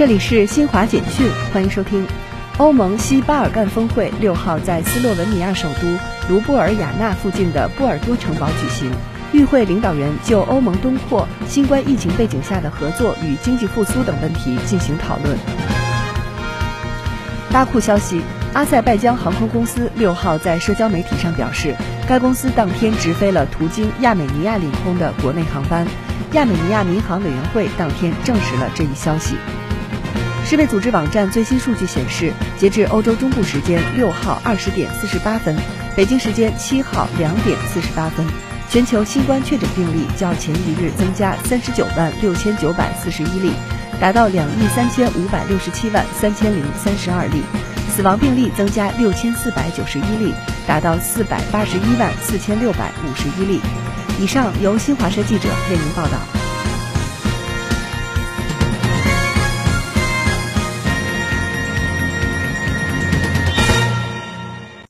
这里是新华简讯，欢迎收听。欧盟西巴尔干峰会六号在斯洛文尼亚首都卢布尔雅纳附近的波尔多城堡举行，与会领导人就欧盟东扩、新冠疫情背景下的合作与经济复苏等问题进行讨论。巴库消息，阿塞拜疆航空公司六号在社交媒体上表示，该公司当天直飞了途经亚美尼亚领空的国内航班。亚美尼亚民航委员会当天证实了这一消息。世卫组织网站最新数据显示，截至欧洲中部时间六号二十点四十八分，北京时间七号两点四十八分，全球新冠确诊病例较前一日增加三十九万六千九百四十一例。达到两亿三千五百六十七万三千零三十二例，死亡病例增加六千四百九十一例，达到四百八十一万四千六百五十一例。以上由新华社记者为您报道。